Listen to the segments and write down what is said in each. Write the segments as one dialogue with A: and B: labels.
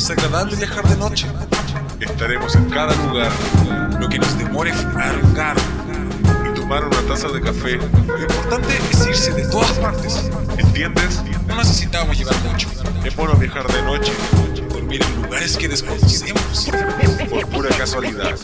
A: Es agradable viajar de noche. Estaremos en cada lugar, lo que nos demore arrancar y tomar una taza de café. Lo importante es irse de todas partes. ¿Entiendes? No necesitamos llevar mucho. Es bueno viajar de noche, dormir en lugares que desconocemos, por pura casualidad.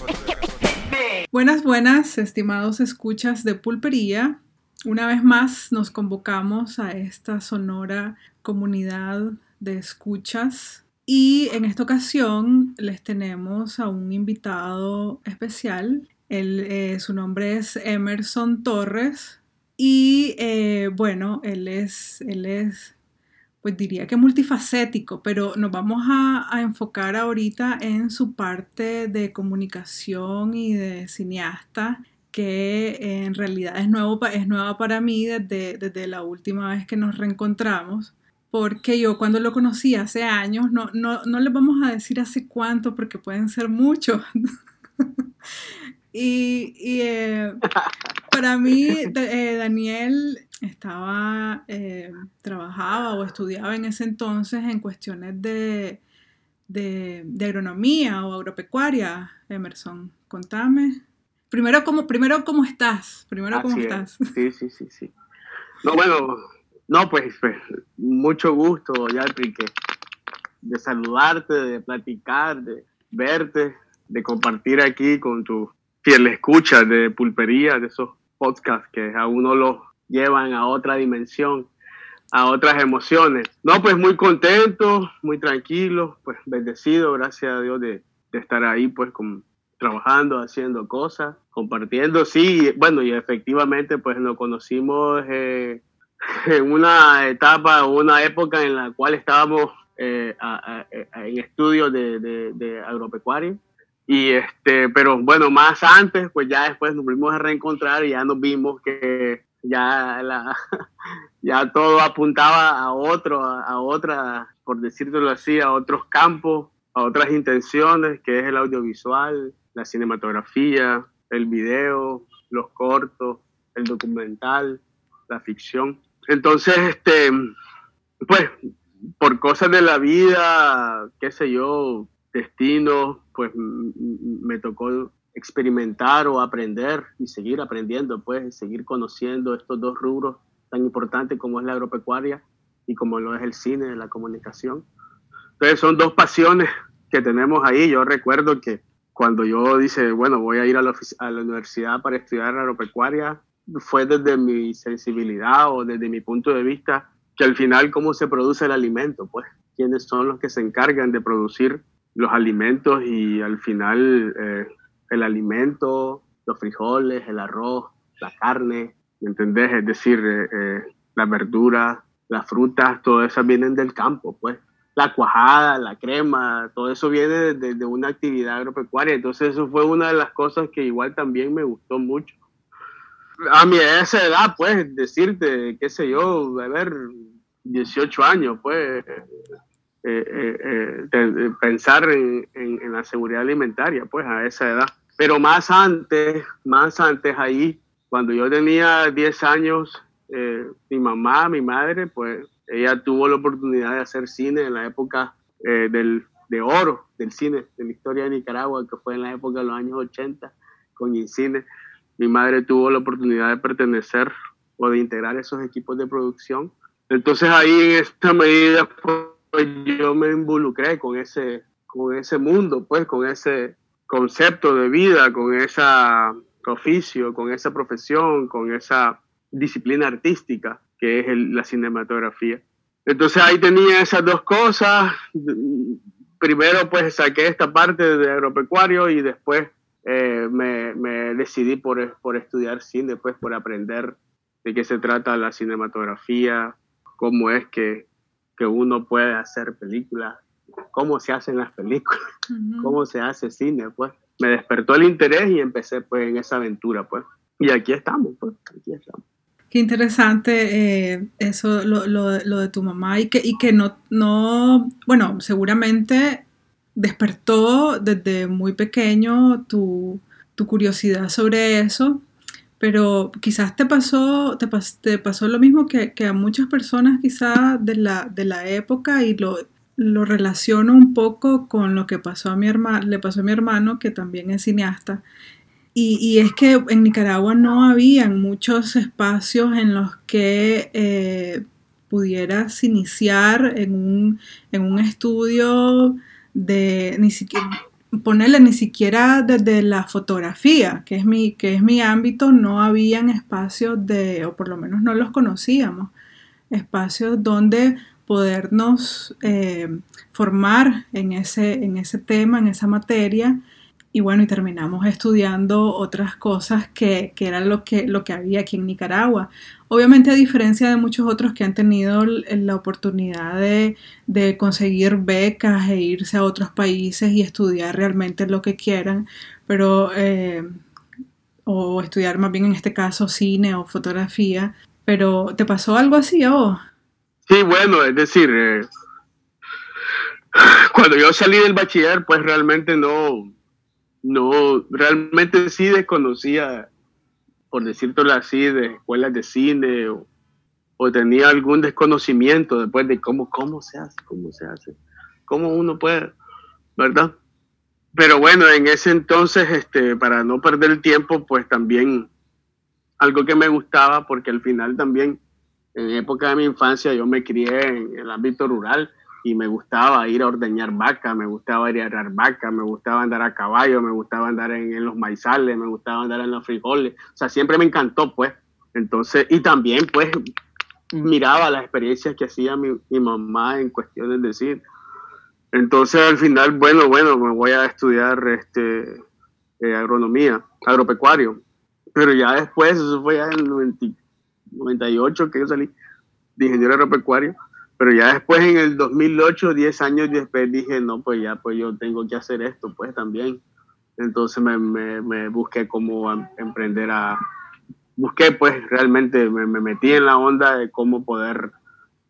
B: Buenas, buenas, estimados escuchas de pulpería. Una vez más nos convocamos a esta sonora comunidad de escuchas y en esta ocasión les tenemos a un invitado especial. Eh, su nombre es Emerson Torres y eh, bueno, él es, él es, pues diría que multifacético, pero nos vamos a, a, enfocar ahorita en su parte de comunicación y de cineasta que en realidad es, nuevo, es nueva para mí desde, desde la última vez que nos reencontramos porque yo cuando lo conocí hace años, no, no, no les vamos a decir hace cuánto, porque pueden ser muchos. y, eh, para mí, eh, Daniel estaba, eh, trabajaba o estudiaba en ese entonces en cuestiones de, de, agronomía o agropecuaria, Emerson. Contame. Primero, ¿cómo, primero, ¿cómo estás? Primero, ¿cómo estás?
C: Sí, sí, sí, sí. No, bueno, no, pues, pues mucho gusto, Yalpi, de saludarte, de platicar, de verte, de compartir aquí con tu fiel escucha de pulpería, de esos podcasts que a uno lo llevan a otra dimensión, a otras emociones. No, pues muy contento, muy tranquilo, pues bendecido, gracias a Dios de, estar ahí, pues con, trabajando, haciendo cosas, compartiendo, sí, bueno, y efectivamente, pues nos conocimos eh, una etapa o una época en la cual estábamos eh, en estudios de, de, agropecuaria. Y este, pero bueno, más antes, pues ya después nos volvimos a reencontrar y ya nos vimos que ya, la, ya todo apuntaba a otro, a, otra, por decirlo así, a otros campos, a otras intenciones, que es el audiovisual, la cinematografía, el video, los cortos, el documental, la ficción. Entonces, este, pues, por cosas de la vida, qué sé yo, destino, pues me tocó experimentar o aprender y seguir aprendiendo, pues, seguir conociendo estos dos rubros tan importantes como es la agropecuaria y como lo es el cine, la comunicación. Entonces son dos pasiones que tenemos ahí. Yo recuerdo que cuando yo dice, bueno, voy a ir a la, a la universidad para estudiar agropecuaria, fue desde mi sensibilidad o desde mi punto de vista que al final cómo se produce el alimento, pues quiénes son los que se encargan de producir los alimentos y al final eh, el alimento, los frijoles, el arroz, la carne, ¿me entendés? Es decir, eh, eh, las verduras, las frutas, todo eso vienen del campo, pues. La cuajada, la crema, todo eso viene de, una actividad agropecuaria. Entonces eso fue una de las cosas que igual también me gustó mucho a mi esa edad, pues, decirte, qué sé yo, a ver, 18 años, pues, eh, eh, eh, pensar en, la seguridad alimentaria, pues, a esa edad. Pero más antes, más antes ahí, cuando yo tenía 10 años, mi mamá, mi madre, pues, ella tuvo la oportunidad de hacer cine en la época del, de oro del cine, de la historia de Nicaragua, que fue en la época de los años 80, con Incine mi madre tuvo la oportunidad de pertenecer o de integrar esos equipos de producción. Entonces ahí en esta medida pues, yo me involucré con ese, con ese mundo, pues con ese concepto de vida, con ese oficio, con esa profesión, con esa disciplina artística que es la cinematografía. Entonces ahí tenía esas dos cosas. Primero pues saqué esta parte de agropecuario y después eh, me, me, decidí por, por estudiar cine, pues por aprender de qué se trata la cinematografía, cómo es que, que uno puede hacer películas, cómo se hacen las películas, cómo se hace cine, pues. Me despertó el interés y empecé pues en esa aventura, pues. Y aquí estamos, pues, aquí estamos.
B: Qué interesante eh, eso, lo, lo, lo, de tu mamá y que, y que no, no, bueno, seguramente despertó desde muy pequeño tu, curiosidad sobre eso, pero quizás te pasó, te, pasó lo mismo que, a muchas personas quizás de la, de la época y lo, lo relaciono un poco con lo que pasó a mi hermano, le pasó a mi hermano, que también es cineasta. Y, es que en Nicaragua no habían muchos espacios en los que eh, pudieras iniciar en un, en un estudio de ni siquiera ponerle ni siquiera desde la fotografía, que es mi, que es mi ámbito, no habían espacios de, o por lo menos no los conocíamos, espacios donde podernos eh, formar en ese, en ese tema, en esa materia. Y bueno, y terminamos estudiando otras cosas que, que era lo que, lo que había aquí en Nicaragua. Obviamente a diferencia de muchos otros que han tenido la oportunidad de, de, conseguir becas e irse a otros países y estudiar realmente lo que quieran, pero eh, o estudiar más bien en este caso cine o fotografía. Pero ¿te pasó algo así a vos?
C: Sí, bueno, es decir, eh, cuando yo salí del bachiller, pues realmente no, no, realmente sí desconocía, por decirlo así, de escuelas de cine o, tenía algún desconocimiento después de cómo, cómo se hace, cómo se hace, cómo uno puede, ¿verdad? Pero bueno, en ese entonces, este, para no perder el tiempo, pues también algo que me gustaba, porque al final también en época de mi infancia yo me crié en el ámbito rural y me gustaba ir a ordeñar vaca, me gustaba ir a arar vaca, me gustaba andar a caballo, me gustaba andar en, los maizales, me gustaba andar en los frijoles, o sea, siempre me encantó, pues. Entonces, y también, pues, miraba las experiencias que hacía mi, mamá en cuestiones de decir. Entonces, al final, bueno, bueno, me voy a estudiar este, eh, agronomía, agropecuario. Pero ya después, eso fue ya en el 98 que yo salí de ingeniero agropecuario, pero ya después en el 2008, 10 años después dije, no, pues ya, pues yo tengo que hacer esto, pues también. Entonces me, me, busqué cómo emprender a, busqué pues realmente, me, metí en la onda de cómo poder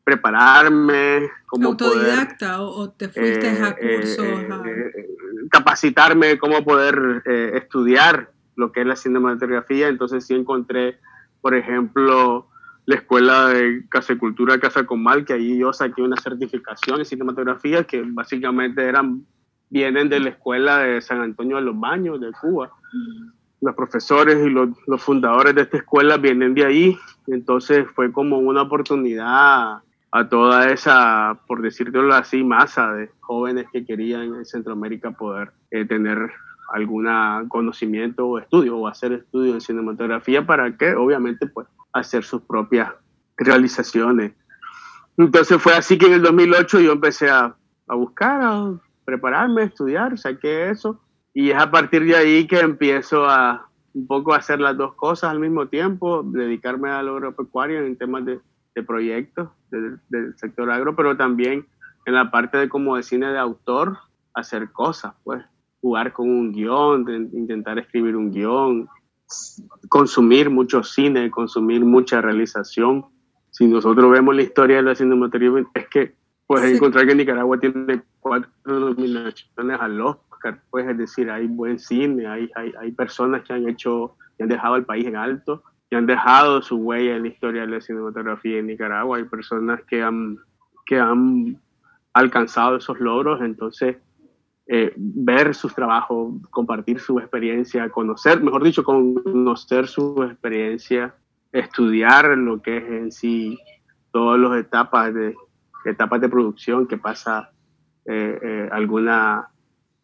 C: prepararme, cómo
B: autodidacta o, te fuiste a eh, cursos, eh,
C: eh, capacitarme, cómo poder estudiar lo que es la cinematografía, entonces sí encontré por ejemplo, la escuela de Casecultura Casa Comal, que ahí yo saqué una certificación en cinematografía que básicamente eran, vienen de la escuela de San Antonio de los Baños, de Cuba. Los profesores y los, los fundadores de esta escuela vienen de ahí, entonces fue como una oportunidad a toda esa, por decirlo así, masa de jóvenes que querían en Centroamérica poder eh, tener algún conocimiento o estudio o hacer estudios en cinematografía para que obviamente pues hacer sus propias realizaciones. Entonces fue así que en el 2008 yo empecé a, a buscar, a prepararme, a estudiar, saqué eso y es a partir de ahí que empiezo a un poco a hacer las dos cosas al mismo tiempo, dedicarme a lo agropecuario en temas de, de proyectos del, del sector agro, pero también en la parte de como de cine de autor, hacer cosas, pues jugar con un guion, intentar escribir un guion, consumir mucho cine, consumir mucha realización. Si nosotros vemos la historia de la cinematografía, es que puedes encontrar que Nicaragua tiene cuatro nominaciones al Oscar, pues es decir, hay buen cine, hay, hay, hay personas que han hecho, que han dejado el país en alto, que han dejado su huella en la historia de la cinematografía en Nicaragua, hay personas que han, que han alcanzado esos logros, entonces eh, ver sus trabajos, compartir su experiencia, conocer, mejor dicho, conocer su experiencia, estudiar lo que es en sí todas las etapas de, etapas de producción que pasa eh, eh, alguna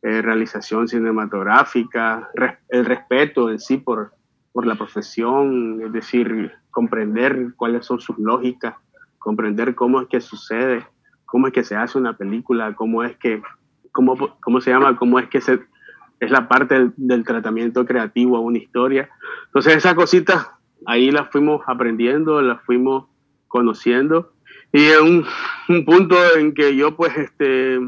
C: realización cinematográfica, el respeto en sí por, por la profesión, es decir, comprender cuáles son sus lógicas, comprender cómo es que sucede, cómo es que se hace una película, cómo es que cómo, cómo se llama, cómo es que se, es la parte del, tratamiento creativo a una historia. Entonces esas cositas ahí las fuimos aprendiendo, las fuimos conociendo y en un, un, punto en que yo pues este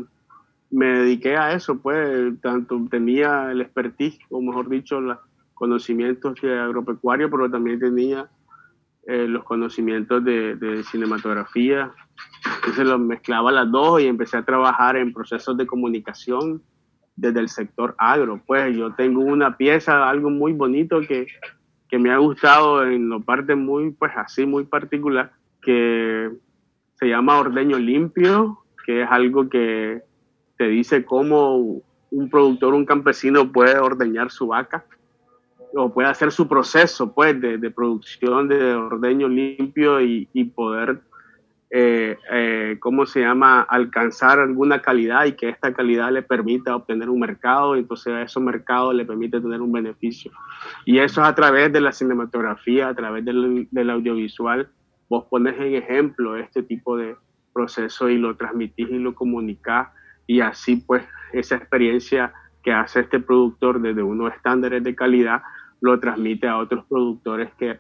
C: me dediqué a eso, pues tanto tenía el expertise, o mejor dicho, los conocimientos de agropecuario, pero también tenía eh, los conocimientos de, de, cinematografía. Entonces los mezclaba las dos y empecé a trabajar en procesos de comunicación desde el sector agro. Pues yo tengo una pieza, algo muy bonito que, que me ha gustado en lo parte muy, pues así, muy particular, que se llama Ordeño Limpio que es algo que te dice cómo un productor, un campesino puede ordeñar su vaca o puede hacer su proceso pues, de, producción de ordeño limpio y, poder, eh, eh, ¿cómo se llama?, alcanzar alguna calidad y que esta calidad le permita obtener un mercado y entonces a esos mercados le permite tener un beneficio. Y eso es a través de la cinematografía, a través del, del audiovisual. Vos pones en ejemplo este tipo de proceso y lo transmitís y lo comunicás y así pues esa experiencia que hace este productor desde unos estándares de calidad lo transmite a otros productores que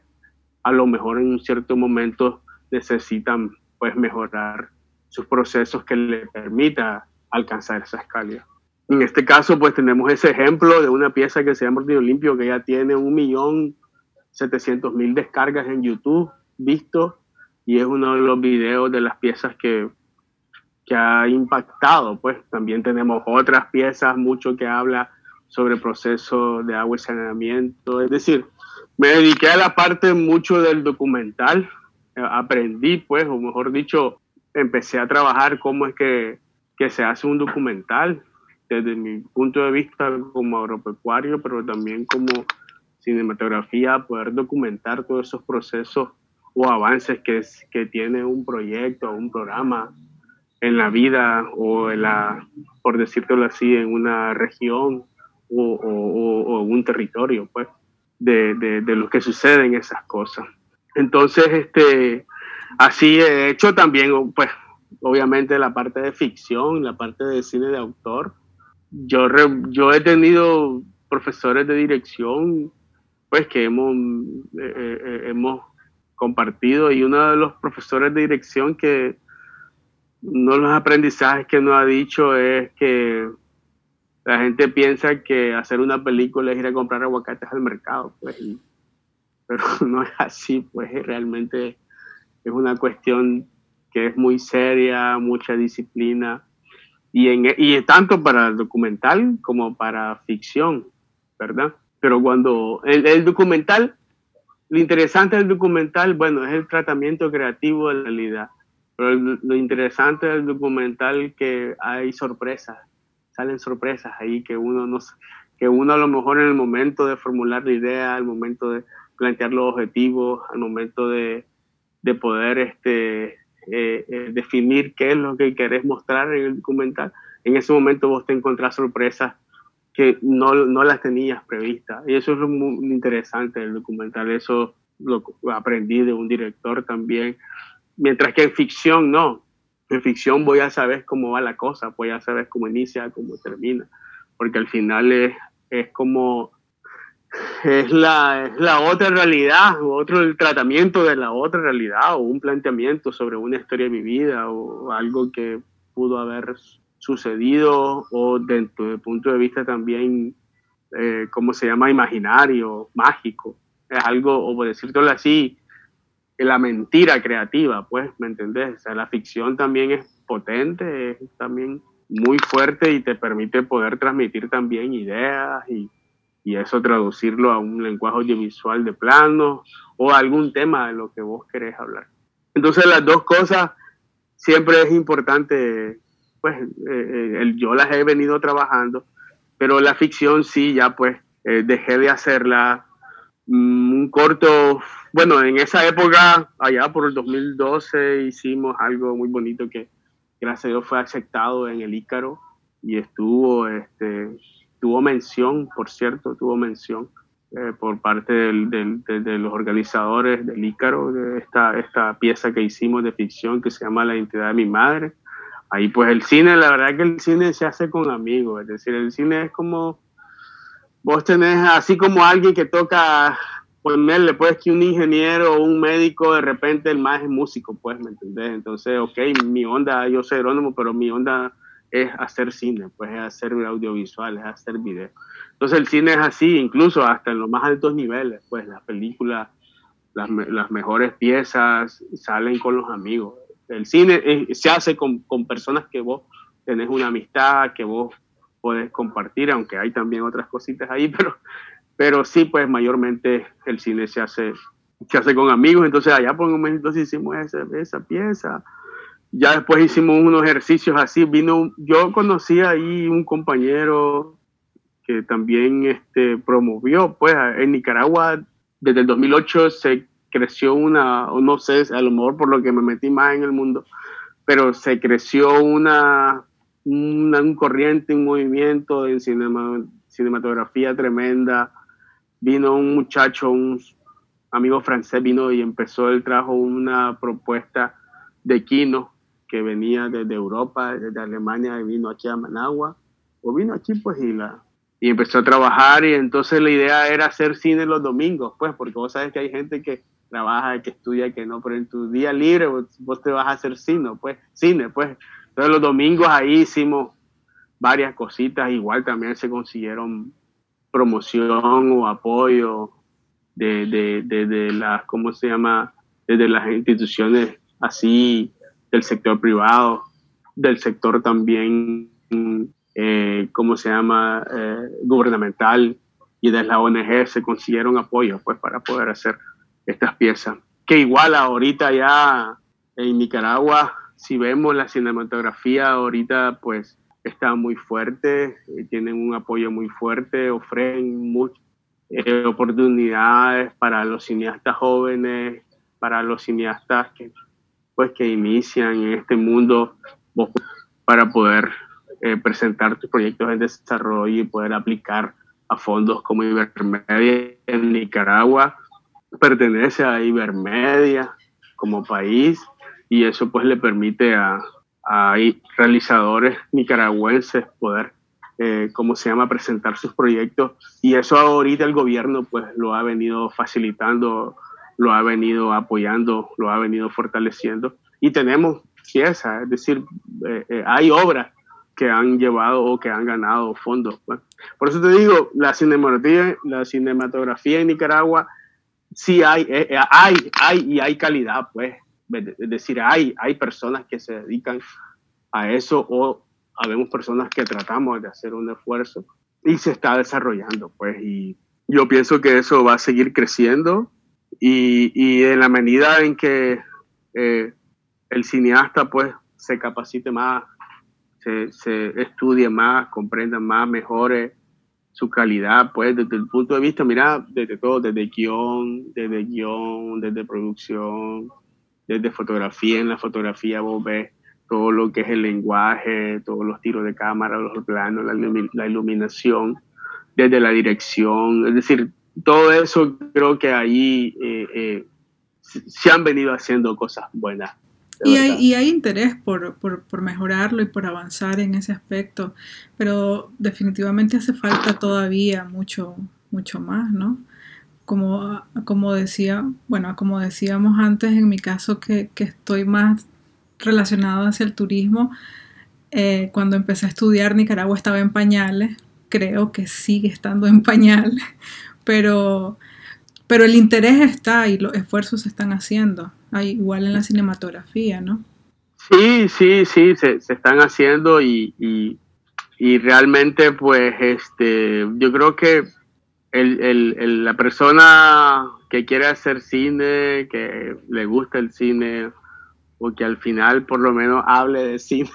C: a lo mejor en un cierto momento necesitan pues mejorar sus procesos que le permita alcanzar esa escala. En este caso pues tenemos ese ejemplo de una pieza que se llama Ordino Limpio que ya tiene un millón setecientos mil descargas en YouTube visto y es uno de los videos de las piezas que que ha impactado, pues también tenemos otras piezas, mucho que habla sobre proceso de agua y saneamiento, es decir, me dediqué a la parte mucho del documental, aprendí, pues, o mejor dicho, empecé a trabajar cómo es que, que se hace un documental, desde mi punto de vista como agropecuario, pero también como cinematografía, poder documentar todos esos procesos o avances que, que tiene un proyecto o un programa en la vida o en la, por decirlo así, en una región o, o, un territorio, pues, de, de, de, que suceden esas cosas. Entonces, este, así he hecho también, pues, obviamente la parte de ficción, la parte de cine de autor. Yo, yo he tenido profesores de dirección, pues, que hemos, eh, eh, hemos compartido y uno de los profesores de dirección que uno de los aprendizajes que nos ha dicho es que la gente piensa que hacer una película es ir a comprar aguacates al mercado, pues, pero no es así, pues realmente es una cuestión que es muy seria, mucha disciplina, y, en, y tanto para el documental como para ficción, ¿verdad? Pero cuando el, el documental, lo interesante del documental, bueno, es el tratamiento creativo de la realidad pero lo interesante del documental que hay sorpresas, salen sorpresas ahí que uno no que uno a lo mejor en el momento de formular la idea, al momento de plantear los objetivos, al momento de, de poder este, eh, eh, definir qué es lo que querés mostrar en el documental, en ese momento vos te encontrás sorpresas que no, no las tenías previstas. Y eso es muy interesante del documental, eso lo aprendí de un director también Mientras que en ficción no. En ficción voy a saber cómo va la cosa, voy a saber cómo inicia, cómo termina, porque al final es, es como es la, es la otra realidad, otro el tratamiento de la otra realidad, o un planteamiento sobre una historia de mi vida, o algo que pudo haber sucedido, o dentro del punto de vista también, eh, ¿cómo se llama? Imaginario, mágico. Es algo, o por decirlo así, la mentira creativa, pues, ¿me entendés? O sea, la ficción también es potente, es también muy fuerte y te permite poder transmitir también ideas y, y eso traducirlo a un lenguaje audiovisual de plano o algún tema de lo que vos querés hablar. Entonces las dos cosas siempre es importante, pues eh, eh, yo las he venido trabajando, pero la ficción sí, ya pues eh, dejé de hacerla. Mm, un corto bueno, en esa época, allá por el 2012, hicimos algo muy bonito que, gracias a Dios, fue aceptado en el Ícaro y estuvo, este, tuvo mención, por cierto, tuvo mención eh, por parte de los organizadores del Ícaro, de esta, esta pieza que hicimos de ficción que se llama La identidad de mi madre. Ahí pues el cine, la verdad que el cine se hace con amigos, es decir, el cine es como, vos tenés así como alguien que toca ponerle pues que un ingeniero o un médico de repente el más es músico, pues, ¿me entendés? Entonces, ok, mi onda, yo soy aerónomo, pero mi onda es hacer cine, pues es hacer audiovisual, es hacer video. Entonces el cine es así, incluso hasta en los más altos niveles, pues las películas, las, las mejores piezas salen con los amigos. El cine se hace con, con personas que vos tenés una amistad, que vos podés compartir, aunque hay también otras cositas ahí, pero pero sí, pues mayormente el cine se hace, se hace con amigos, entonces allá por un momento hicimos esa, esa pieza. Ya después hicimos unos ejercicios así, vino, yo conocí ahí un compañero que también este, promovió, pues en Nicaragua desde el 2008 se creció una, no sé, a lo mejor por lo que me metí más en el mundo, pero se creció una, un corriente, un movimiento de cinematografía tremenda. Vino un muchacho, un amigo francés, vino y empezó, él trajo una propuesta de Kino que venía desde Europa, desde Alemania, y vino aquí a Managua, o vino aquí pues y la y empezó a trabajar y entonces la idea era hacer cine los domingos, pues, porque vos sabes que hay gente que trabaja, que estudia, que no, pero en tu día libre vos, te vas a hacer cine, pues, cine, pues. Entonces los domingos ahí hicimos varias cositas, igual también se consiguieron promoción o apoyo de, de, de, de las, ¿cómo se llama? Desde las instituciones así del sector privado, del sector también, eh, ¿cómo se llama?, eh, gubernamental y desde la ONG se consiguieron apoyos pues para poder hacer estas piezas. Que igual ahorita ya en Nicaragua, si vemos la cinematografía ahorita pues está muy fuerte, eh, tienen un apoyo muy fuerte, ofrecen muchas oportunidades para los cineastas jóvenes, para los cineastas que pues que inician en este mundo para poder eh, presentar tus proyectos en desarrollo y poder aplicar a fondos como Ibermedia en Nicaragua. Pertenece a Ibermedia como país y eso pues le permite a, a realizadores nicaragüenses poder, eh, ¿cómo se llama?, presentar sus proyectos y eso ahorita el gobierno pues lo ha venido facilitando lo ha venido apoyando, lo ha venido fortaleciendo y tenemos piezas, es decir, eh, eh, hay obras que han llevado o que han ganado fondos. Pues. Por eso te digo, la cinematografía, la cinematografía en Nicaragua sí hay, eh, hay, hay y hay calidad, pues. Es decir, hay, hay personas que se dedican a eso o habemos personas que tratamos de hacer un esfuerzo y se está desarrollando, pues. Y yo pienso que eso va a seguir creciendo y, y en la medida en que eh, el cineasta pues se capacite más, se, se, estudie más, comprenda más, mejore su calidad, pues desde el punto de vista, mira, desde todo, desde guion, desde guion, desde producción, desde fotografía, en la fotografía vos ves todo lo que es el lenguaje, todos los tiros de cámara, los planos, la, la iluminación, desde la dirección, es decir, todo eso creo que ahí eh, eh, se han venido haciendo cosas buenas.
B: Y hay, y hay, interés por, por, por, mejorarlo y por avanzar en ese aspecto, pero definitivamente hace falta todavía mucho, mucho más, ¿no? Como, como decía, bueno, como decíamos antes, en mi caso que, que estoy más relacionado hacia el turismo, eh, cuando empecé a estudiar Nicaragua estaba en pañales, creo que sigue estando en pañales, pero, pero el interés está y los esfuerzos se están haciendo, igual en la cinematografía, ¿no?
C: Sí, sí, sí, se, están haciendo y, y, realmente pues este, yo creo que el, el, la persona que quiere hacer cine, que le gusta el cine, o que al final por lo menos hable de cine.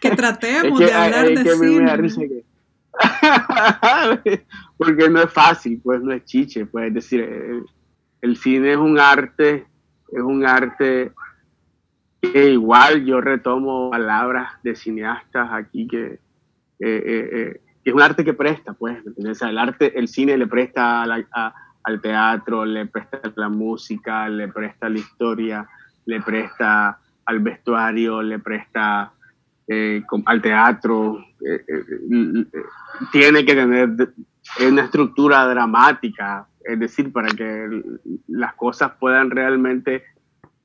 B: que tratemos de hablar de cine.
C: Porque no es fácil, pues no es chiche, pues es decir, el, cine es un arte, es un arte que igual yo retomo palabras de cineastas aquí que, eh, eh, es un arte que presta, pues, el arte, el cine le presta al teatro, le presta la música, le presta la historia, le presta al vestuario, le presta eh, al teatro, eh, eh, tiene que tener una estructura dramática, es decir, para que las cosas puedan realmente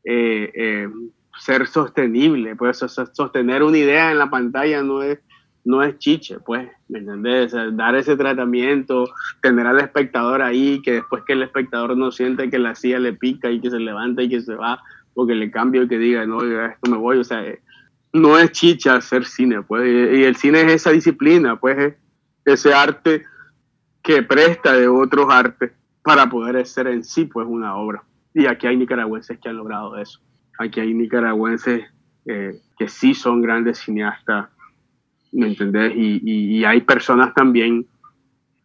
C: ser sostenibles, pues sostener una idea en la pantalla no es, no es chiche, pues, ¿me entendés? dar ese tratamiento, tener al espectador ahí, que después que el espectador no siente que la silla le pica y que se levanta y que se va, porque le cambio y que diga, no, esto me voy, o sea, no es chicha hacer cine, pues, y el cine es esa disciplina, pues, es ese arte que presta de otros artes para poder ser en sí, pues, una obra. Y aquí hay nicaragüenses que han logrado eso. aquí hay nicaragüenses eh, que sí son grandes cineastas, ¿me entendés? Y, y, hay personas también,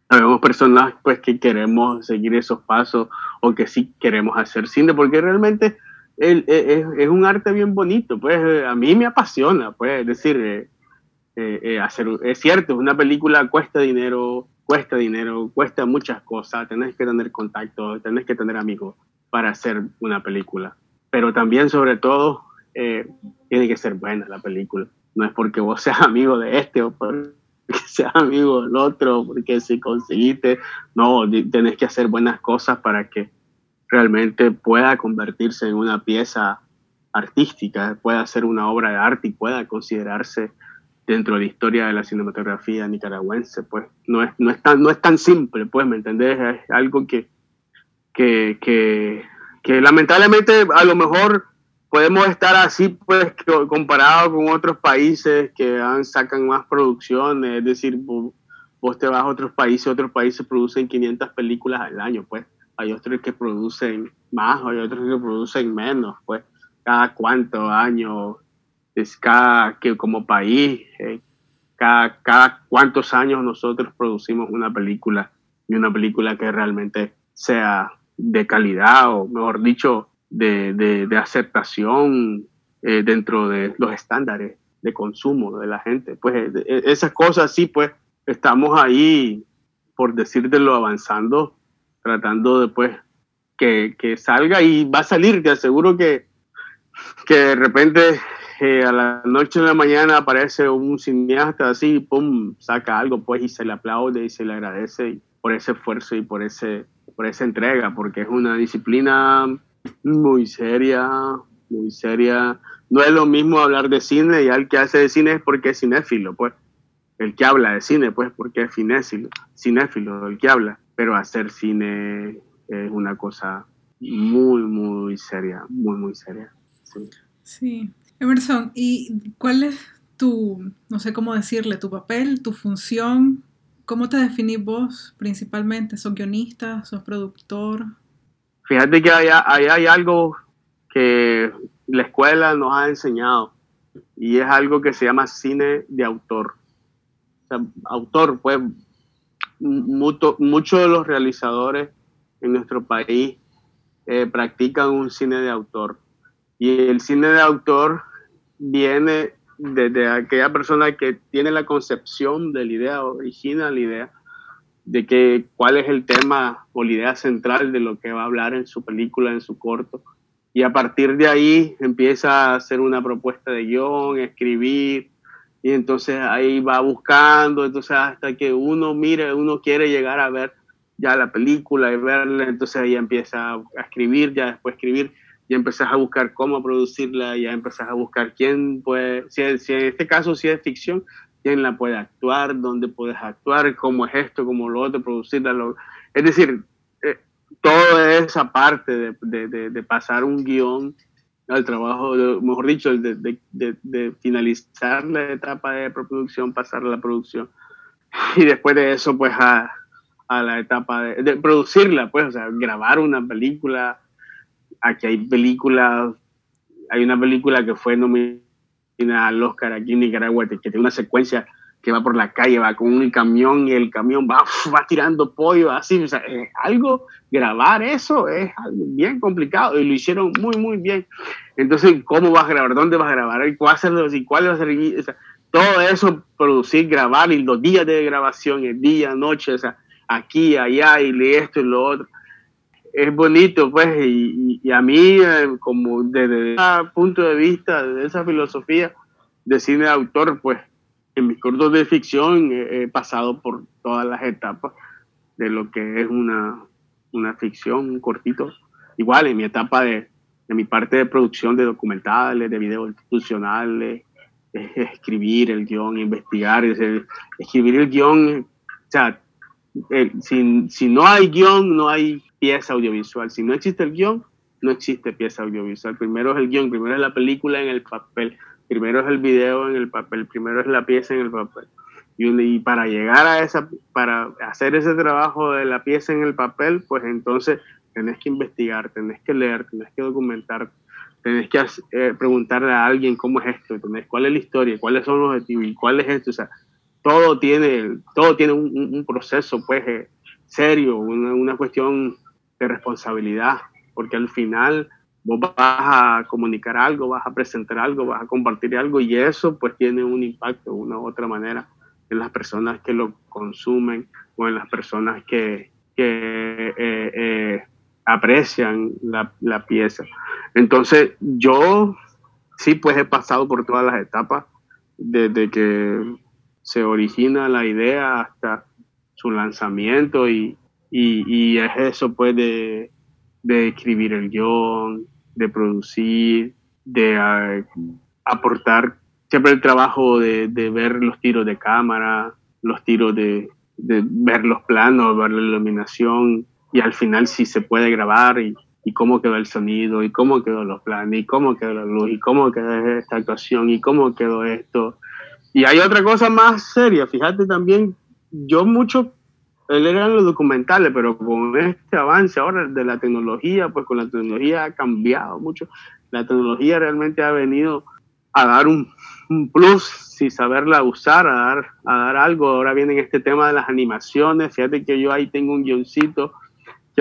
C: sabemos personas pues que queremos seguir esos pasos o que sí queremos hacer cine, porque realmente es, es, un arte bien bonito, pues a mí me apasiona, pues es decir, eh, eh, hacer, es cierto, una película cuesta dinero, cuesta dinero, cuesta muchas cosas, tenés que tener contacto, tenés que tener amigos para hacer una película, pero también sobre todo eh, tiene que ser buena la película. No es porque vos seas amigo de este o porque seas amigo del otro, porque si conseguiste, no, tenés que hacer buenas cosas para que realmente pueda convertirse en una pieza artística, pueda ser una obra de arte y pueda considerarse dentro de la historia de la cinematografía nicaragüense, pues no es, no es, tan, no es tan simple, pues, ¿me entendés? Es algo que, que, que, que lamentablemente a lo mejor podemos estar así, pues, comparado con otros países que sacan más producciones, es decir, vos te vas a otros países, otros países producen 500 películas al año, pues, hay otros que producen más, hay otros que producen menos, pues, cada cuánto años, es cada, que como país, eh, cada, cada cuántos años nosotros producimos una película y una película que realmente sea de calidad o mejor dicho de, de, aceptación eh, dentro de los estándares de consumo de la gente. Pues eh, eh, esas cosas sí, pues estamos ahí, por decírtelo, avanzando, tratando de pues que, que salga y va a salir, te aseguro que, que de repente a la noche de la mañana aparece un cineasta así, pum, saca algo pues y se le aplaude y se le agradece por ese esfuerzo y por, ese, por esa entrega, porque es una disciplina muy seria, muy seria. No es lo mismo hablar de cine y al que hace de cine es porque es cinéfilo, pues. El que habla de cine, pues, porque es cinéfilo, cinéfilo, el que habla. Pero hacer cine es una cosa muy, muy seria, muy, muy seria. Sí.
B: sí. Emerson, ¿y cuál es tu, no sé cómo decirle, tu papel, tu función? ¿Cómo te definís vos principalmente? ¿Sos guionista? ¿Sos productor?
C: Fíjate que ahí hay algo que la escuela nos ha enseñado y es algo que se llama cine de autor. autor, pues muchos de los realizadores en nuestro país eh, practican un cine de autor. Y el cine de autor viene desde aquella persona que tiene la concepción de la idea, origina la idea, de que cuál es el tema o la idea central de lo que va a hablar en su película, en su corto. Y a partir de ahí empieza a hacer una propuesta de guion, escribir, y entonces ahí va buscando, entonces hasta que uno mire, uno quiere llegar a ver ya la película y verla, entonces ahí empieza a escribir, ya después escribir, y empezás a buscar cómo producirla, ya empezás a buscar quién puede, si, si en este caso si es ficción, quién la puede actuar, dónde puedes actuar, cómo es esto, cómo lo otro, producirla. Es decir, eh, toda esa parte de, pasar un guion al trabajo, mejor dicho, de, finalizar la etapa de preproducción, pasar a la producción y después de eso, pues a, a la etapa de, producirla, pues, o sea, grabar una película. Aquí hay películas, hay una película que fue nominada al Oscar aquí en Nicaragua, que tiene una secuencia que va por la calle, va con un camión y el camión va, va tirando pollo, así, o sea, algo, grabar eso es algo bien complicado y lo hicieron muy, muy bien. Entonces, ¿cómo vas a grabar? ¿Dónde vas a grabar? ¿Cuál y cuál va a ser? todo eso, producir, grabar y los días de grabación, el día, noche, o sea, aquí, allá y esto y lo otro. Es bonito, pues, y, a mí, eh, como desde ese punto de vista, de esa filosofía de cine de autor, pues, en mis cortos de ficción he, pasado por todas las etapas de lo que es una, una ficción, un cortito. Igual en mi etapa de, de mi parte de producción de documentales, de videos institucionales, escribir el guion, investigar, escribir el guion, o sea, si, si, no hay guion, no hay pieza audiovisual. Si no existe el guion, no existe pieza audiovisual. Primero es el guion, primero es la película en el papel, primero es el video en el papel, primero es la pieza en el papel. Y, para llegar a esa, para hacer ese trabajo de la pieza en el papel, pues entonces tenés que investigar, tenés que leer, tenés que documentar, tenés que eh, preguntarle a alguien cómo es esto, cuál es la historia, cuáles son los objetivos y cuál es esto. O sea, todo tiene, todo tiene un, proceso pues eh, serio, una, cuestión de responsabilidad, porque al final vos vas a comunicar algo, vas a presentar algo, vas a compartir algo y eso pues tiene un impacto de una u otra manera en las personas que lo consumen o en las personas que, que eh, aprecian la, la pieza. Entonces, yo sí, pues he pasado por todas las etapas, desde que se origina la idea hasta su lanzamiento y, y, es eso, pues, de, de, escribir el guion, de producir, de ah, aportar siempre el trabajo de, de, ver los tiros de cámara, los tiros de, de ver los planos, ver la iluminación, y al final si se puede grabar y, y, cómo quedó el sonido y cómo quedó los planes y cómo quedó la luz y cómo quedó esta actuación y cómo quedó esto. Y hay otra cosa más seria, fíjate también, yo mucho, él eran los documentales, pero con este avance ahora de la tecnología, pues con la tecnología ha cambiado mucho. La tecnología realmente ha venido a dar un, un plus si saberla usar, a dar, a dar algo. Ahora viene este tema de las animaciones. Fíjate que yo ahí tengo un guioncito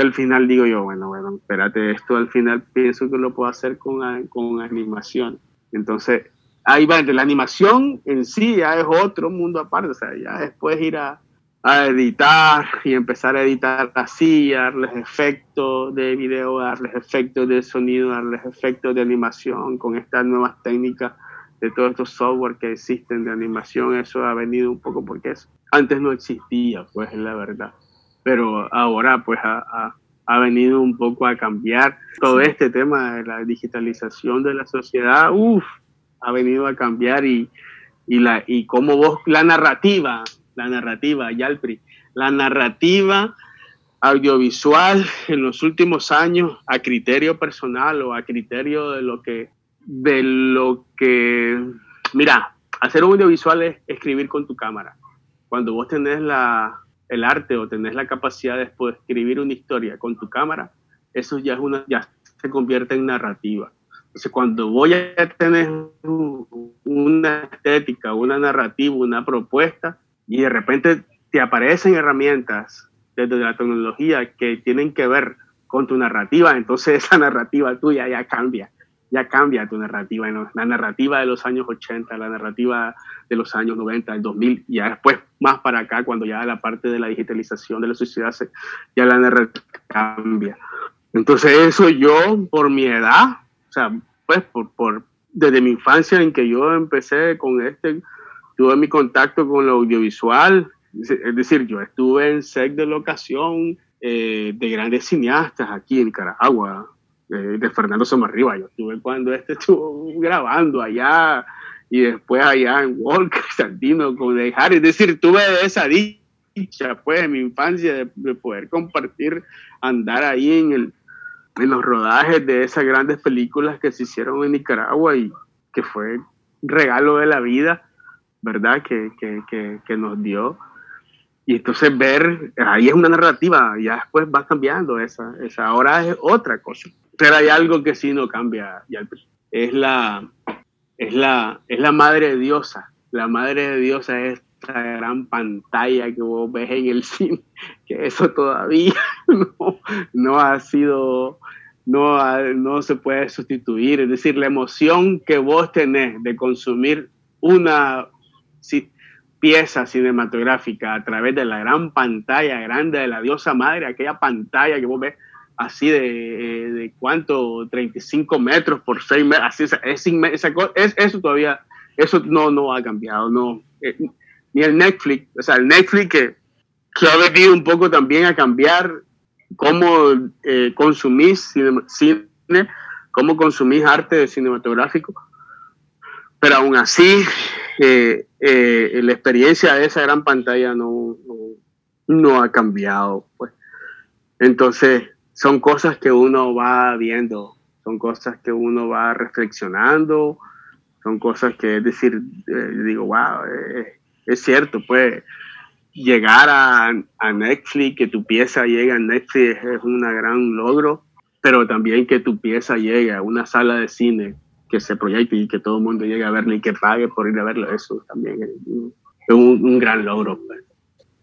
C: al final digo yo, bueno, bueno, espérate, esto al final pienso que lo puedo hacer con, con animación. Entonces, ahí va, la animación en sí ya es otro mundo aparte, o sea, ya después ir a, a editar y empezar a editar así, darles efectos de video, darles efectos de sonido, darles efectos de animación con estas nuevas técnicas de todos estos software que existen de animación, eso ha venido un poco porque eso antes no existía, pues es la verdad. Pero ahora pues ha, ha, venido un poco a cambiar todo este tema de la digitalización de la sociedad, uff, ha venido a cambiar y, y, la, y cómo vos, la narrativa, la narrativa, Yalpri, la narrativa audiovisual en los últimos años a criterio personal o a criterio de lo que, de lo que, mira, hacer un audiovisual es escribir con tu cámara. Cuando vos tenés la, el arte o tenés la capacidad de escribir una historia con tu cámara, eso ya, es una, ya se convierte en narrativa. Entonces, cuando voy a tener una estética, una narrativa, una propuesta, y de repente te aparecen herramientas desde la tecnología que tienen que ver con tu narrativa, entonces esa narrativa tuya ya cambia ya cambia tu narrativa. La narrativa de los años 80, la narrativa de los años 90, el 2000, ya después más para acá, cuando ya la parte de la digitalización de la sociedad, se, ya la narrativa cambia. Entonces eso yo, por mi edad, o sea, pues por, por, desde mi infancia en que yo empecé con este, tuve mi contacto con lo audiovisual, es decir, yo estuve en set de locación eh, de grandes cineastas aquí en Nicaragua, de Fernando Somarriba. Yo estuve cuando este estuvo grabando allá y después allá en Walker, Santino, con dejar, es decir, tuve esa dicha, pues, en mi infancia de, poder compartir, andar ahí en, el, en los rodajes de esas grandes películas que se hicieron en Nicaragua y que fue regalo de la vida, ¿verdad? Que, que, que, que nos dio. Y entonces ver, ahí es una narrativa, ya después va cambiando esa, esa ahora es otra cosa. Pero hay algo que sí no cambia, es la, es la, es la madre diosa. La madre de diosa es esta gran pantalla que vos ves en el cine, que eso todavía no, no ha sido, no, no se puede sustituir. Es decir, la emoción que vos tenés de consumir una pieza cinematográfica a través de la gran pantalla grande de la diosa madre, aquella pantalla que vos ves así de, de cuánto, 35 metros por 6 metros, así, es, es, eso todavía, eso no, no ha cambiado, no. Eh, ni el Netflix, o sea, el Netflix que, que ha venido un poco también a cambiar cómo eh, consumís cine, cómo consumís arte cinematográfico, pero aún así eh, eh, la experiencia de esa gran pantalla no, no, no ha cambiado, pues. Entonces, son cosas que uno va viendo, son cosas que uno va reflexionando, son cosas que, es decir, eh, digo, wow, eh, es cierto, pues llegar a, a, Netflix, que tu pieza llegue a Netflix es un gran logro. pero también que tu pieza llegue a una sala de cine que se proyecte y que todo el mundo llegue a verla y que pague por ir a verlo, eso también es un, gran logro. Pues.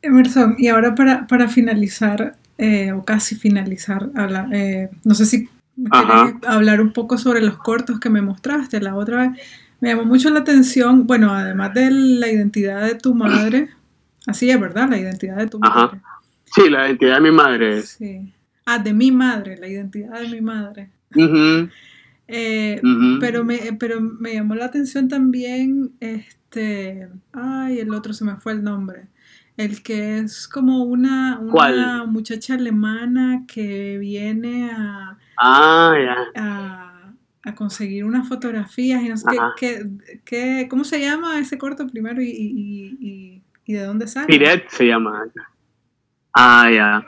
B: Emerson, y ahora para, para finalizar, eh, o casi finalizar, eh, no sé si quieres hablar un poco sobre los cortos que me mostraste la otra vez. Me llamó mucho la atención, bueno, además de la identidad de tu madre, así es, ¿verdad? La identidad de tu madre.
C: Sí, la identidad de mi madre.
B: Sí. Ah, de mi madre, la identidad de mi madre. Eh, pero, me, pero me llamó la atención también, este, ay, el otro se me fue el nombre, el que es como una, una muchacha alemana que viene a,
C: ah,
B: a, conseguir unas fotografías y no sé qué, qué, ¿cómo se llama ese corto primero y, y, y, de dónde sale?
C: Piret se llama. Ah, ya.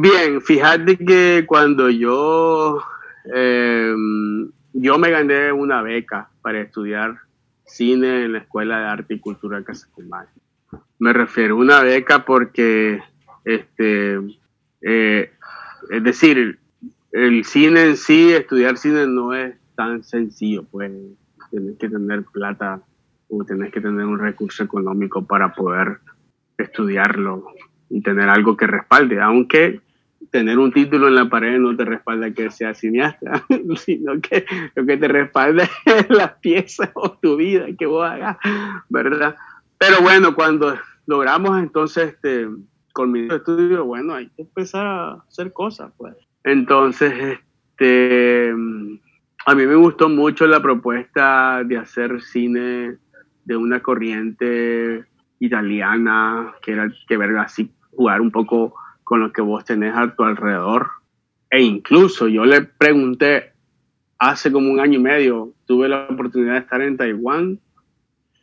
C: Bien, fíjate que cuando yo, em, yo me gané una beca para estudiar cine en la Escuela de Arte y Cultura de Casacumay. Me refiero a una beca porque, este, eh, es decir, el cine en sí, estudiar cine no es tan sencillo, pues tienes que tener plata o tienes que tener un recurso económico para poder estudiarlo y tener algo que respalde, aunque tener un título en la pared no te respalda que seas cineasta, sino que lo que te respalda es la pieza o tu vida que vos hagas, ¿verdad? Pero bueno, cuando logramos entonces este, con mi estudio, bueno, hay que empezar a hacer cosas, pues. Entonces, este, a mí me gustó mucho la propuesta de hacer cine de una corriente italiana, que era que verga así jugar un poco con lo que vos tenés a tu alrededor. E incluso yo le pregunté hace como un año y medio, tuve la oportunidad de estar en Taiwán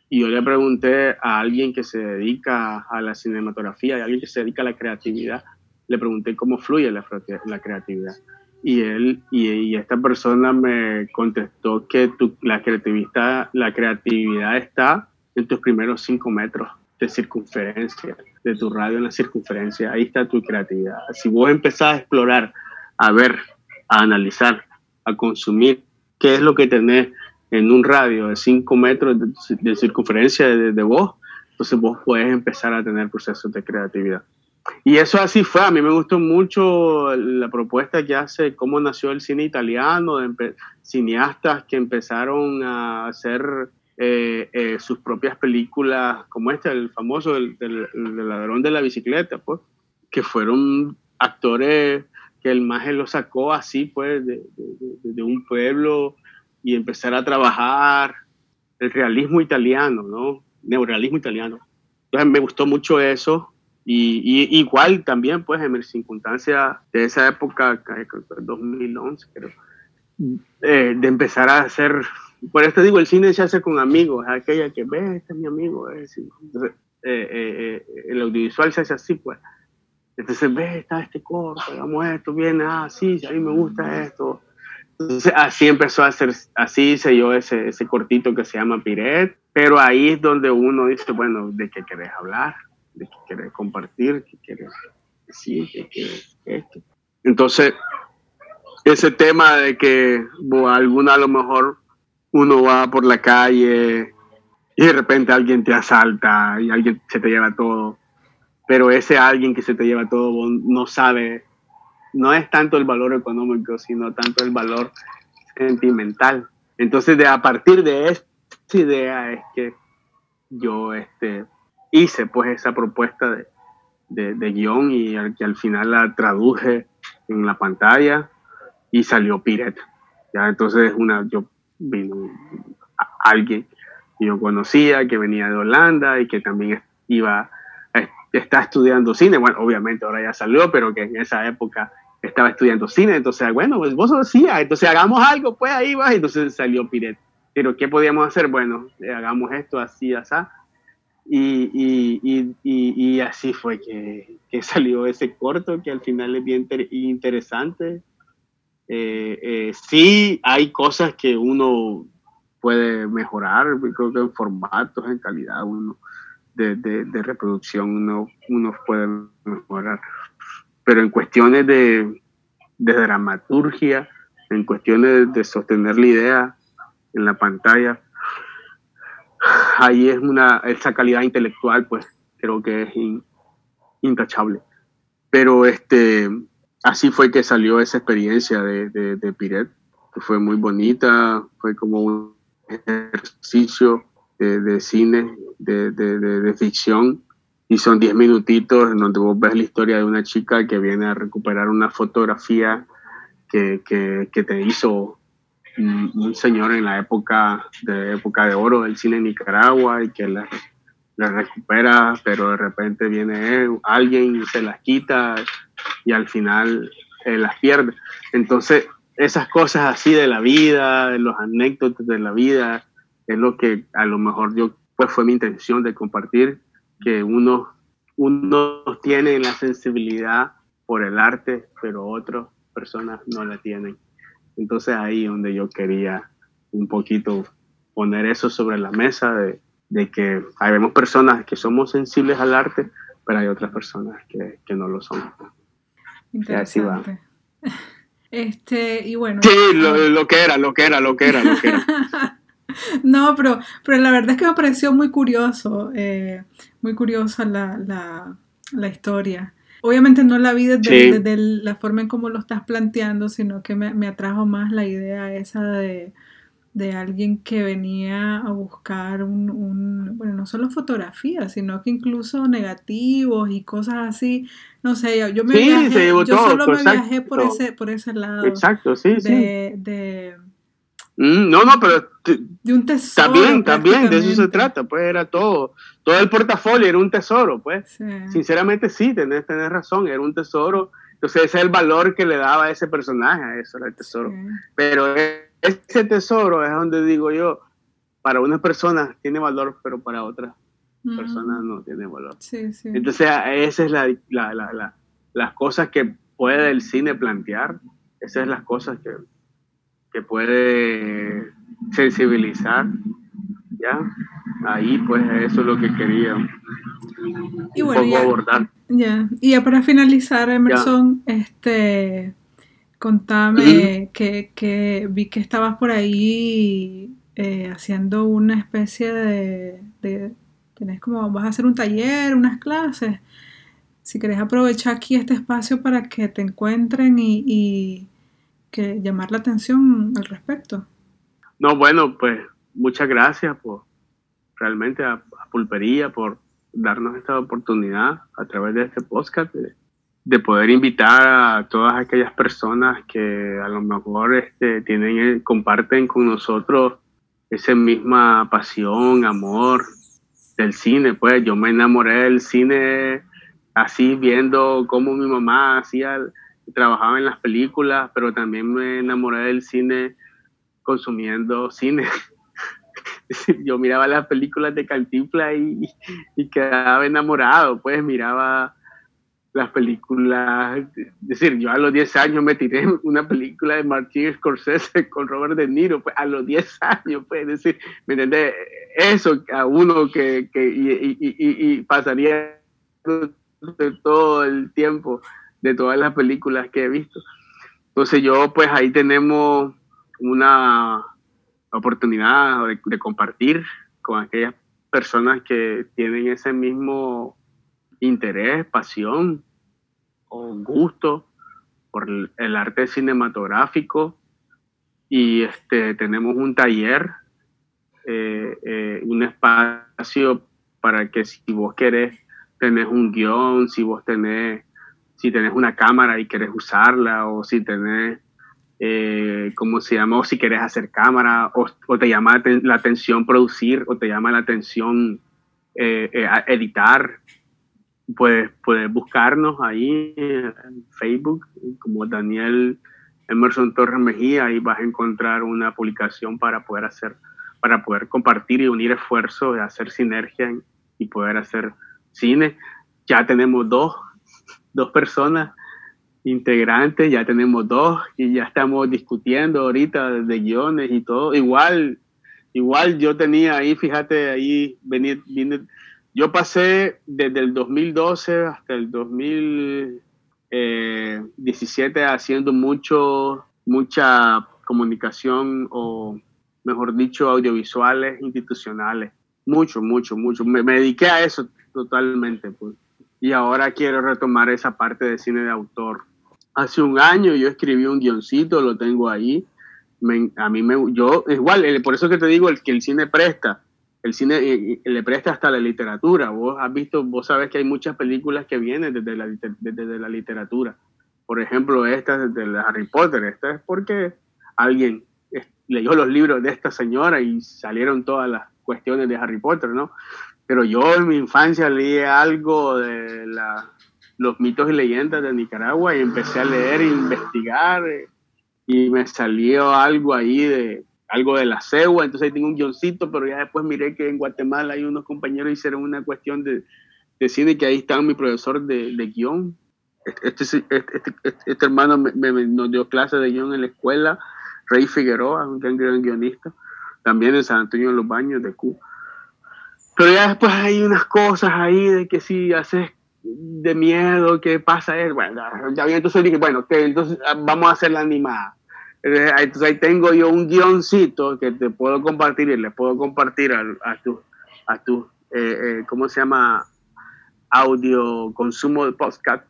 C: y yo le pregunté a alguien que se dedica a la cinematografía, a alguien que se dedica a la creatividad, le pregunté cómo fluye la, creatividad. Y él y, esta persona me contestó que la, creatividad, la creatividad está en tus primeros cinco metros de circunferencia, de tu radio en la circunferencia, ahí está tu creatividad. Si vos empezás a explorar, a ver, a analizar, a consumir qué es lo que tenés en un radio de 5 metros de, circunferencia de, vos, entonces vos puedes empezar a tener procesos de creatividad. Y eso así fue, a mí me gustó mucho la propuesta que hace, cómo nació el cine italiano, de cineastas que empezaron a hacer eh, eh, sus propias películas, como este, el famoso del, ladrón de la bicicleta, pues, que fueron actores que el maje lo sacó así, pues, de, un pueblo y empezar a trabajar el realismo italiano, ¿no? Neorealismo italiano. Entonces me gustó mucho eso. Y, igual también, pues, en mis circunstancias de esa época, 2011, creo, eh, de empezar a hacer por esto digo, el cine se hace con amigos, aquella que ve, este es mi amigo. Eh, eh, el audiovisual se hace así, pues. Entonces, ve, está este corto, hagamos esto, viene, ah, sí, a mí me gusta esto. Entonces, así empezó a hacer, así hice yo ese, ese cortito que se llama Piret, pero ahí es donde uno dice, bueno, ¿de qué querés hablar? ¿De qué querés compartir? ¿Qué querés decir? ¿Qué querés esto? Entonces, ese tema de que alguna a lo mejor uno va por la calle y de repente alguien te asalta y alguien se te lleva todo. Pero ese alguien que se te lleva todo no sabe, no es tanto el valor económico, sino tanto el valor sentimental. Entonces, de, a partir de esta idea es que yo este, hice pues esa propuesta de, de, guion y al, que al final la traduje en la pantalla y salió Piret. Ya, entonces una, yo vino alguien que yo conocía, que venía de Holanda y que también iba, está estudiando cine. Bueno, obviamente ahora ya salió, pero que en esa época estaba estudiando cine. Entonces, bueno, pues vos decías, entonces hagamos algo, pues ahí va. Entonces salió Piret. Pero ¿qué podíamos hacer? Bueno, eh, hagamos esto así, así. Y, y, y, y, así fue que, que, salió ese corto que al final es bien interesante eh, eh, sí hay cosas que uno puede mejorar, creo que en formatos, en calidad uno de, de, reproducción uno, uno puede mejorar, pero en cuestiones de, de dramaturgia, en cuestiones de, sostener la idea en la pantalla. Ahí es una, esa calidad intelectual, pues creo que es intachable. Pero este, así fue que salió esa experiencia de, de, Piret, que fue muy bonita, fue como un ejercicio de, cine, de, de, ficción, y son 10 minutitos en donde vos ves la historia de una chica que viene a recuperar una fotografía que, que, que te hizo un, señor en la época de época de oro del cine en Nicaragua y que la, la recupera, pero de repente viene alguien y se las quita y al final eh, las pierde. Entonces, esas cosas así de la vida, de los anécdotas de la vida, es lo que a lo mejor yo, pues fue mi intención de compartir, que uno, uno tiene la sensibilidad por el arte, pero otras personas no la tienen. Entonces ahí donde yo quería un poquito poner eso sobre la mesa de, de que hay personas que somos sensibles al arte, pero hay otras personas que, que no lo son.
B: Interesante. Este, y bueno.
C: Sí, lo, que era, lo que era, lo que era, lo que era.
B: no, pero, pero la verdad es que me pareció muy curioso, eh, muy curiosa la, la, la, historia. Obviamente no la vi desde, la forma en cómo lo estás planteando, sino que me, me atrajo más la idea esa de, de alguien que venía a buscar un, bueno, no solo fotografías, sino que incluso negativos y cosas así. No sé, yo me viajé, yo solo me viajé por ese, por ese lado.
C: Exacto, sí,
B: de, De,
C: mm, no, no, pero
B: de un tesoro.
C: También, también, de eso se trata, pues era todo. Todo el portafolio era un tesoro, pues. Sinceramente sí, tenés, tenés razón, era un tesoro. Entonces ese es el valor que le daba a ese personaje, a eso era el tesoro. Pero ese tesoro es donde digo yo, para unas personas tiene valor, pero para otras personas no tiene valor. Entonces, esa es la, la, la, las cosas que puede el cine plantear, esas son las cosas que, que puede sensibilizar. ¿Ya? Ahí, pues, eso es lo que quería
B: y bueno, abordar. Ya. Y ya para finalizar, Emerson, este Contame que, vi que estabas por ahí eh, haciendo una especie de, tenés como, vas a hacer un taller, unas clases. Si querés aprovechar aquí este espacio para que te encuentren y, que llamar la atención al respecto.
C: No, bueno, pues muchas gracias por realmente a, Pulpería por darnos esta oportunidad a través de este podcast de poder invitar a todas aquellas personas que a lo mejor este, tienen, eh, comparten con nosotros esa misma pasión, amor del cine. Pues yo me enamoré del cine así viendo cómo mi mamá hacía, trabajaba en las películas, pero también me enamoré del cine consumiendo cine. yo miraba las películas de Cantinflas y, y quedaba enamorado, pues miraba las películas, es decir, yo a los 10 años me tiré una película de Martin Scorsese con Robert De Niro, pues a los 10 años, pues, decir, ¿me entiendes? Eso a uno que, que y, y, y, pasaría todo el tiempo de todas las películas que he visto. Entonces yo, pues ahí tenemos una oportunidad de, de compartir con aquellas personas que tienen ese mismo interés, pasión o gusto por el arte cinematográfico y este, tenemos un taller, eh, eh, un espacio para que si vos querés tenés un guion, si vos tenés, si tenés una cámara y querés usarla, o si tenés, eh, ¿cómo se llama? O si querés hacer cámara, o, o te llama la atención producir, o te llama la atención editar, pues puedes buscarnos ahí en Facebook como Daniel Emerson Torres Mejía, ahí vas a encontrar una publicación para poder hacer, para poder compartir y unir esfuerzos, hacer sinergia y poder hacer cine. Ya tenemos dos, dos personas integrantes, ya tenemos dos y ya estamos discutiendo ahorita de guiones y todo. Igual, igual yo tenía ahí, fíjate, ahí venir, yo pasé desde el 2012 hasta el 2000, 17 eh, haciendo mucho, mucha comunicación o, mejor dicho, audiovisuales institucionales. Mucho, mucho, mucho. Me, dediqué a eso totalmente. Pues. Y ahora quiero retomar esa parte de cine de autor. Hace un año yo escribí un guioncito, lo tengo ahí. a mí me, yo, igual, por eso que te digo el, que el cine presta el cine eh, le presta hasta la literatura. Vos has visto, vos sabes que hay muchas películas que vienen desde la, desde la literatura. Por ejemplo, esta de Harry Potter. Esta es porque alguien leyó los libros de esta señora y salieron todas las cuestiones de Harry Potter, ¿no? Pero yo en mi infancia leí algo de la, los mitos y leyendas de Nicaragua y empecé a leer e investigar eh, y me salió algo ahí de, algo de la cegua, entonces ahí tengo un guioncito, pero ya después miré que en Guatemala hay unos compañeros hicieron una cuestión de, de cine que ahí está mi profesor de, de guion. Este, este, este, este hermano me, nos dio clase de guion en la escuela, Rey Figueroa, un gran, gran guionista, también en San Antonio de los Baños de Cuba. Pero ya después hay unas cosas ahí de que si haces de miedo, ¿qué pasa? Bueno, ya entonces dije, bueno, que entonces ah, vamos a hacer la animada entonces ahí tengo yo un guioncito que te puedo compartir y le puedo compartir a, a tu, a tu eh, eh, ¿cómo se llama? Audio consumo de podcast,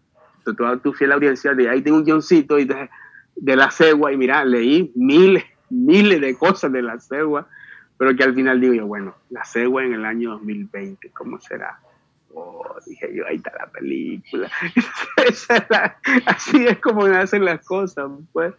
C: de toda tu fiel audiencia. De ahí tengo un guioncito y de, la cegua y mira, leí miles, miles de cosas de la cegua, pero que al final digo yo, bueno, la cegua en el año 2020, ¿cómo será? Oh, dije yo, ahí está la película. así es como hacen las cosas, pues.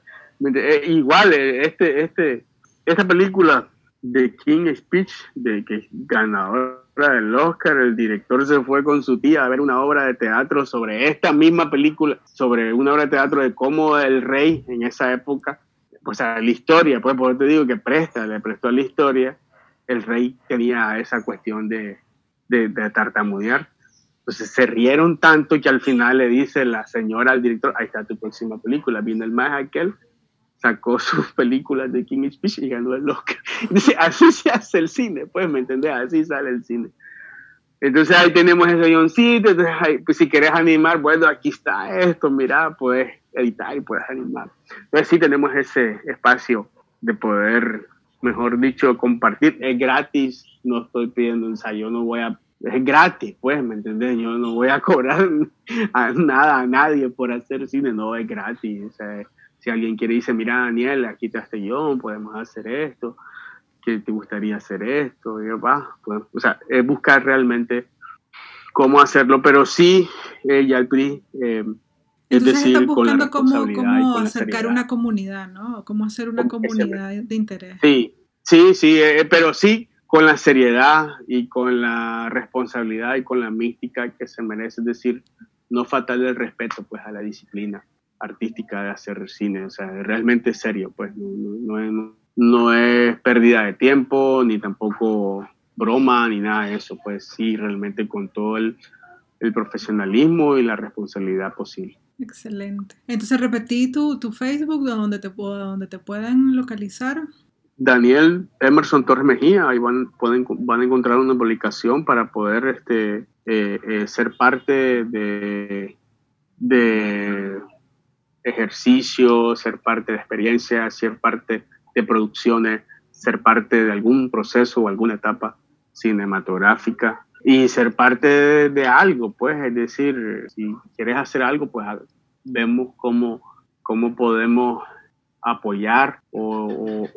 C: Eh, igual, eh, este, este, esta película de King Speech, de que ganadora del Oscar, el director se fue con su tía a ver una obra de teatro sobre esta misma película, sobre una obra de teatro de cómo el rey en esa época, pues a la historia, pues por te digo que presta, le prestó a la historia, el rey tenía esa cuestión de, de, de tartamudear. Entonces se rieron tanto que al final le dice la señora al director, ahí está tu próxima película, viene el más aquel, sacó sus películas de King Speech y ganó el Oscar. Así se hace el cine, pues, ¿me entendés? Así sale el cine. Entonces ahí tenemos ese guioncito, entonces pues, si querés animar, bueno, aquí está esto, mira, puedes editar y puedes animar. Entonces sí tenemos ese espacio de poder, mejor dicho, compartir. Es gratis, no estoy pidiendo ensayo, no voy a, es gratis, pues, ¿me entendés? Yo no voy a cobrar a nada, a nadie por hacer cine, no, es gratis. O sea, si alguien quiere dice, mira Daniel, aquí está este guion, podemos hacer esto, que te gustaría hacer esto, y va, pues, o sea, es buscar realmente cómo hacerlo, pero sí, eh, ya el PRI, eh,
B: es decir, buscando cómo, cómo acercar una comunidad, ¿no? Cómo hacer una comunidad de interés.
C: Sí, sí, sí, eh, pero sí con la seriedad y con la responsabilidad y con la mística que se merece, es decir, no fatal el respeto pues a la disciplina artística de hacer cine, o sea, realmente serio, pues no, es, no, es, pérdida de tiempo, ni tampoco broma, ni nada de eso, pues sí, realmente con todo el, profesionalismo y la responsabilidad posible.
B: Excelente. Entonces repetí tu, tu Facebook donde te, donde te pueden localizar.
C: Daniel Emerson Torres Mejía, ahí van, pueden, van a encontrar una publicación para poder este, eh, eh, ser parte de, de ejercicio, ser parte de experiencias, ser parte de producciones, ser parte de algún proceso o alguna etapa cinematográfica y ser parte de, algo, pues, es decir, si quieres hacer algo, pues vemos cómo, cómo podemos apoyar o,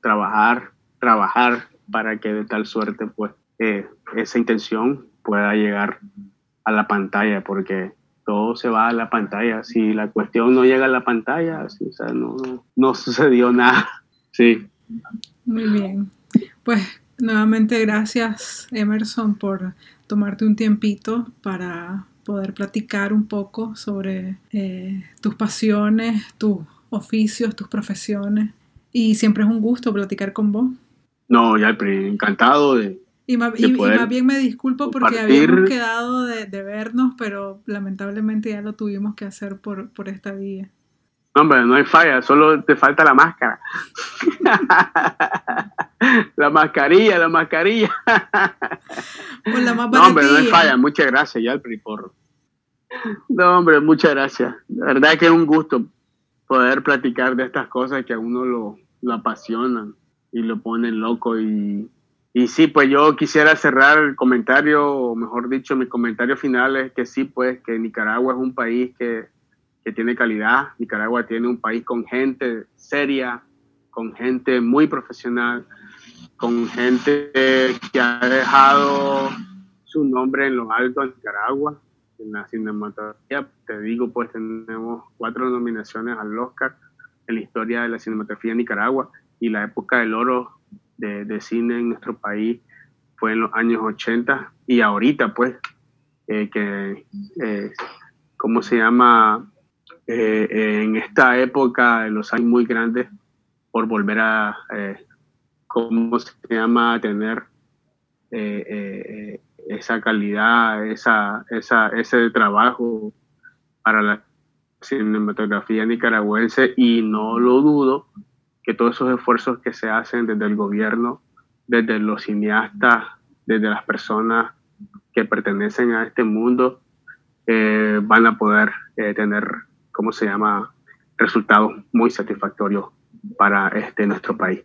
C: trabajar, trabajar para que de tal suerte, pues, eh, esa intención pueda llegar a la pantalla, porque todo se va a la pantalla. Si la cuestión no llega a la pantalla, o sea, no, no sucedió nada. Sí.
B: Muy bien. Pues nuevamente gracias Emerson por tomarte un tiempito para poder platicar un poco sobre eh, tus pasiones, tus oficios, tus profesiones. Y siempre es un gusto platicar con vos.
C: No, ya encantado de,
B: y más, bien me disculpo porque habíamos quedado de, vernos, pero lamentablemente ya lo tuvimos que hacer por, por esta vía.
C: No, hombre, no hay falla, solo te falta la máscara. la mascarilla, la mascarilla.
B: Pues la
C: más no, hombre, no hay falla. Muchas gracias, Yalpri, por, No, hombre, muchas gracias. La verdad que es un gusto poder platicar de estas cosas que a uno lo, lo apasionan y lo ponen loco. Y, y sí, pues yo quisiera cerrar el comentario, o mejor dicho, mi comentario final es que sí, pues que Nicaragua es un país que, que tiene calidad. Nicaragua tiene un país con gente seria, con gente muy profesional, con gente que ha dejado su nombre en lo alto en Nicaragua en la cinematografía. Te digo, pues tenemos cuatro nominaciones al Oscar en la historia de la cinematografía en Nicaragua y la época del oro de, cine en nuestro país fue en los años 80 y ahorita pues eh, que, eh, ¿cómo se llama? Eh, en esta época los años muy grandes por volver a, ¿cómo se llama? tener esa calidad, esa, esa, ese trabajo para la cinematografía nicaragüense y no lo dudo que todos esos esfuerzos que se hacen desde el gobierno, desde los cineastas, desde las personas que pertenecen a este mundo, eh, van a poder eh, tener, ¿cómo se llama?, resultados muy satisfactorios para este nuestro país.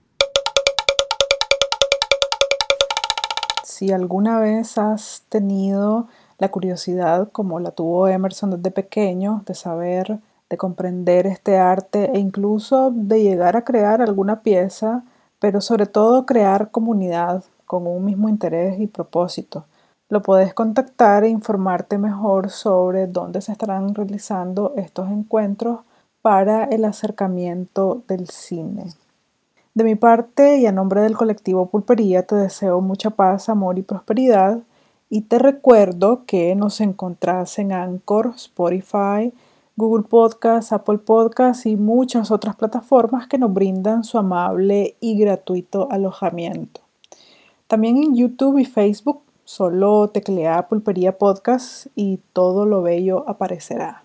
B: si alguna vez has tenido la curiosidad, como la tuvo Emerson desde pequeño, de saber, de comprender este arte e incluso de llegar a crear alguna pieza, pero sobre todo crear comunidad con un mismo interés y propósito. Lo puedes contactar e informarte mejor sobre dónde se estarán realizando estos encuentros para el acercamiento del cine. De mi parte y a nombre del colectivo Pulpería te deseo mucha paz, amor y prosperidad y te recuerdo que nos encontrás en Anchor, Spotify, Google Podcast, Apple Podcast y muchas otras plataformas que nos brindan su amable y gratuito alojamiento. También en YouTube y Facebook solo teclea Pulpería Podcast y todo lo bello aparecerá.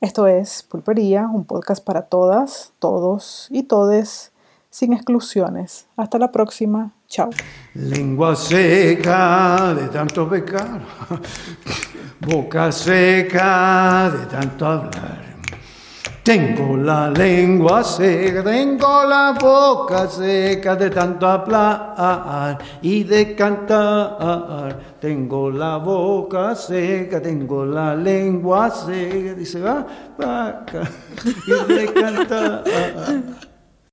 B: Esto es Pulpería, un podcast para todas, todos y todes sin exclusiones. Hasta la próxima. Chao.
D: Lengua seca de tanto pecar, boca seca de tanto hablar. Tengo la lengua seca, tengo la boca seca de tanto hablar y de cantar. Tengo la boca seca, tengo la lengua seca, dice va, vaca, y de cantar.